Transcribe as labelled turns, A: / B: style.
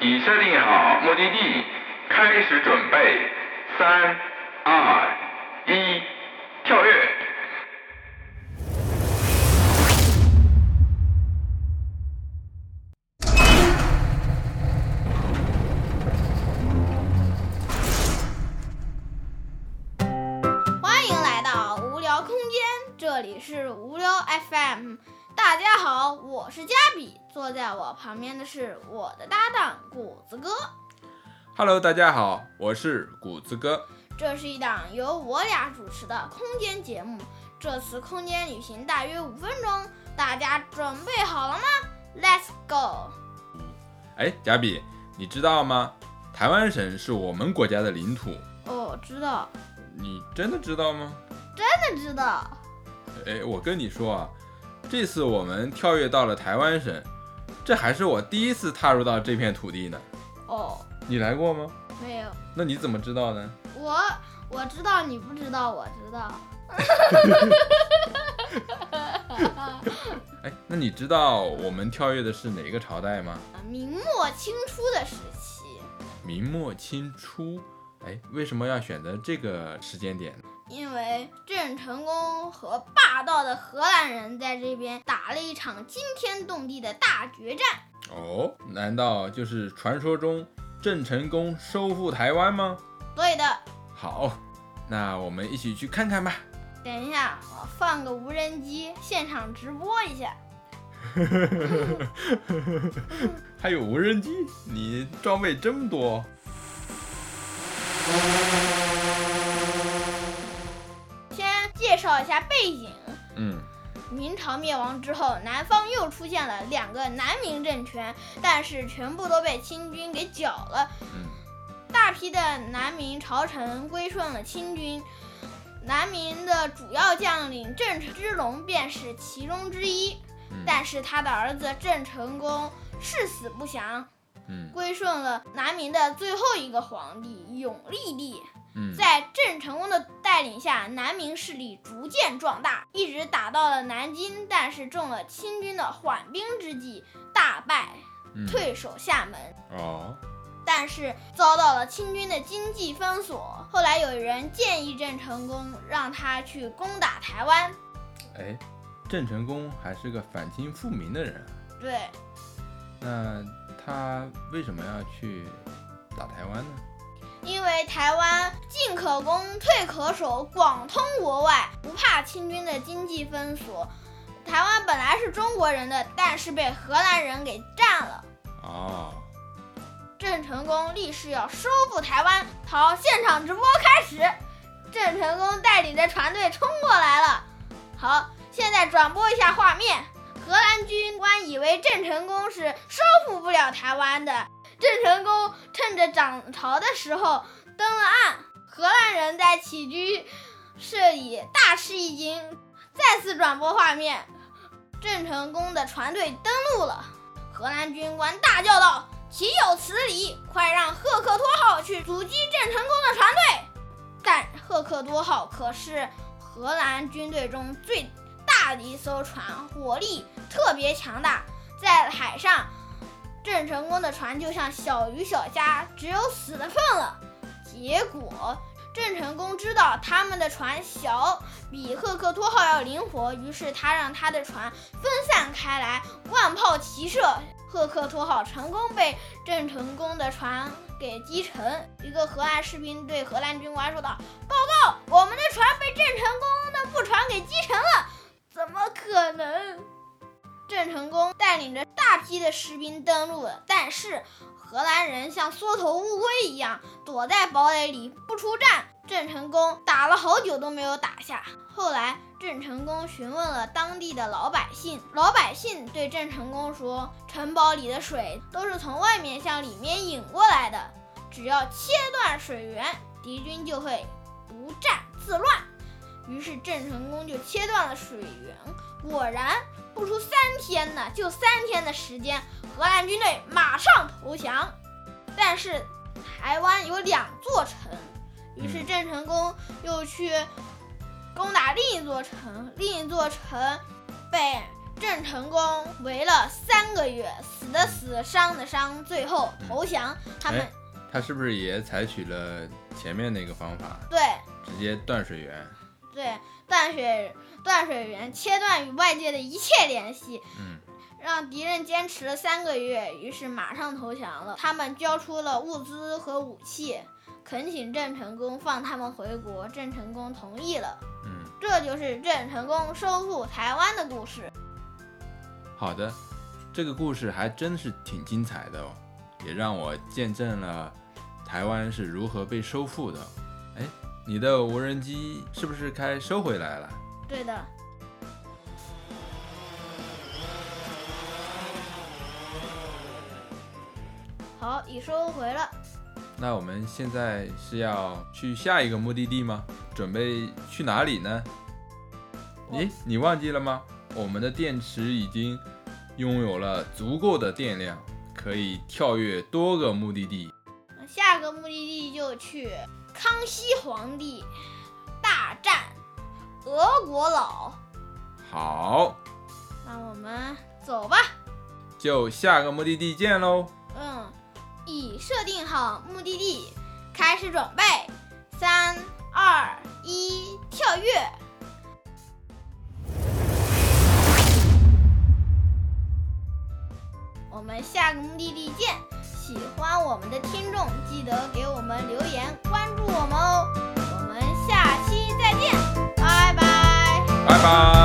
A: 已设定好目的地，开始准备，三、二、一，跳跃！
B: 欢迎来到无聊空间，这里是无聊 FM。大家好，我是加比，坐在我旁边的是我的搭档谷子哥。
C: Hello，大家好，我是谷子哥。
B: 这是一档由我俩主持的空间节目。这次空间旅行大约五分钟，大家准备好了吗？Let's go！
C: 哎，贾比，你知道吗？台湾省是我们国家的领土，
B: 哦，知道，
C: 你真的知道吗？
B: 真的知道。
C: 哎，我跟你说啊，这次我们跳跃到了台湾省，这还是我第一次踏入到这片土地呢。
B: 哦，
C: 你来过吗？
B: 没有，
C: 那你怎么知道呢？
B: 我我知道，你不知道，我知道。
C: 哎，那你知道我们跳跃的是哪个朝代吗？
B: 明末清初的时期。
C: 明末清初。哎，为什么要选择这个时间点呢？
B: 因为郑成功和霸道的荷兰人在这边打了一场惊天动地的大决战。
C: 哦，难道就是传说中郑成功收复台湾吗？
B: 对的，
C: 好，那我们一起去看看吧。
B: 等一下，我放个无人机现场直播一下。
C: 还有无人机，你装备真多。
B: 绍一下背景。
C: 嗯，
B: 明朝灭亡之后，南方又出现了两个南明政权，但是全部都被清军给剿了。
C: 嗯
B: 大批的南明朝臣归顺了清军，南明的主要将领郑芝龙便是其中之一。
C: 嗯
B: 但是他的儿子郑成功誓死不降，
C: 嗯
B: 归顺了南明的最后一个皇帝永历帝。
C: 嗯，
B: 在郑成功的带领下，南明势力逐渐壮大，一直打到了南京，但是中了清军的缓兵之计，大败，
C: 嗯
B: 退守厦门。
C: 哦，
B: 但是遭到了清军的经济封锁。后来有人建议郑成功让他去攻打台湾，
C: 哎，郑成功还是个反清复明的人啊，
B: 对，
C: 那他为什么要去打台湾呢？
B: 因为台湾进可攻，退可守，广通国外，不怕清军的经济封锁。台湾本来是中国人的，但是被荷兰人给占了。
C: 哦，
B: 郑成功立誓要收复台湾。好，现场直播开始，郑成功带领着船队冲过来了。好，现在转播一下画面。荷兰军官以为郑成功是收复不了台湾的，郑成功趁着涨潮的时候登了岸。荷兰人在起居室里大吃一惊。再次转播画面，郑成功的船队登陆了。荷兰军官大叫道：“岂有此理！快让赫克托号去阻击郑成功的船队！”但赫克托号可是荷兰军队中最大的一艘船，火力特别强大，在海上，郑成功的船就像小鱼小虾，只有死的份了。结果，郑成功知道他们的船小，比赫克托号要灵活，于是他让他的船分散开来，万炮齐射。赫克托号成功被郑成功的船给击沉。一个荷兰士兵对荷兰军官说道：“报告，我们的船被郑成功的布船给击沉了。”怎么可能？郑成功带领着大批的士兵登陆了，但是荷兰人像缩头乌龟一样躲在堡垒里不出战。郑成功打了好久都没有打下。后来，郑成功询问了当地的老百姓，老百姓对郑成功说：“城堡里的水都是从外面向里面引过来的，只要切断水源，敌军就会不战自乱。”于是郑成功就切断了水源，果然不出三天呢，就三天的时间，荷兰军队马上投降。但是台湾有两座城，于是郑成功又去攻打另一座城，另一座城被郑成功围了三个月，死的死，伤的伤，最后投降。他们
C: 哎他是不是也采取了前面那个方法，
B: 对
C: 直接断水源？
B: 对断水断水源，切断与外界的一切联系，
C: 嗯，
B: 让敌人坚持了三个月，于是马上投降了。他们交出了物资和武器，恳请郑成功放他们回国。郑成功同意了。
C: 嗯，
B: 这就是郑成功收复台湾的故事。
C: 好的，这个故事还真是挺精彩的哦，也让我见证了台湾是如何被收复的。哎，你的无人机是不是该收回来了？
B: 对的，好，已收回了。
C: 那我们现在是要去下一个目的地吗？准备去哪里呢？咦，你忘记了吗？我们的电池已经拥有了足够的电量，可以跳跃多个目的地。
B: 下个目的地就去康熙皇帝大战俄国佬。
C: 好，
B: 那我们走吧。
C: 就下个目的地见喽。
B: 嗯，已设定好目的地，开始准备。三、二、一，跳跃！我们下个目的地见。喜欢我们的听众，记得给我们留言，关注我们哦。我们下期再见，拜拜。
C: 拜拜。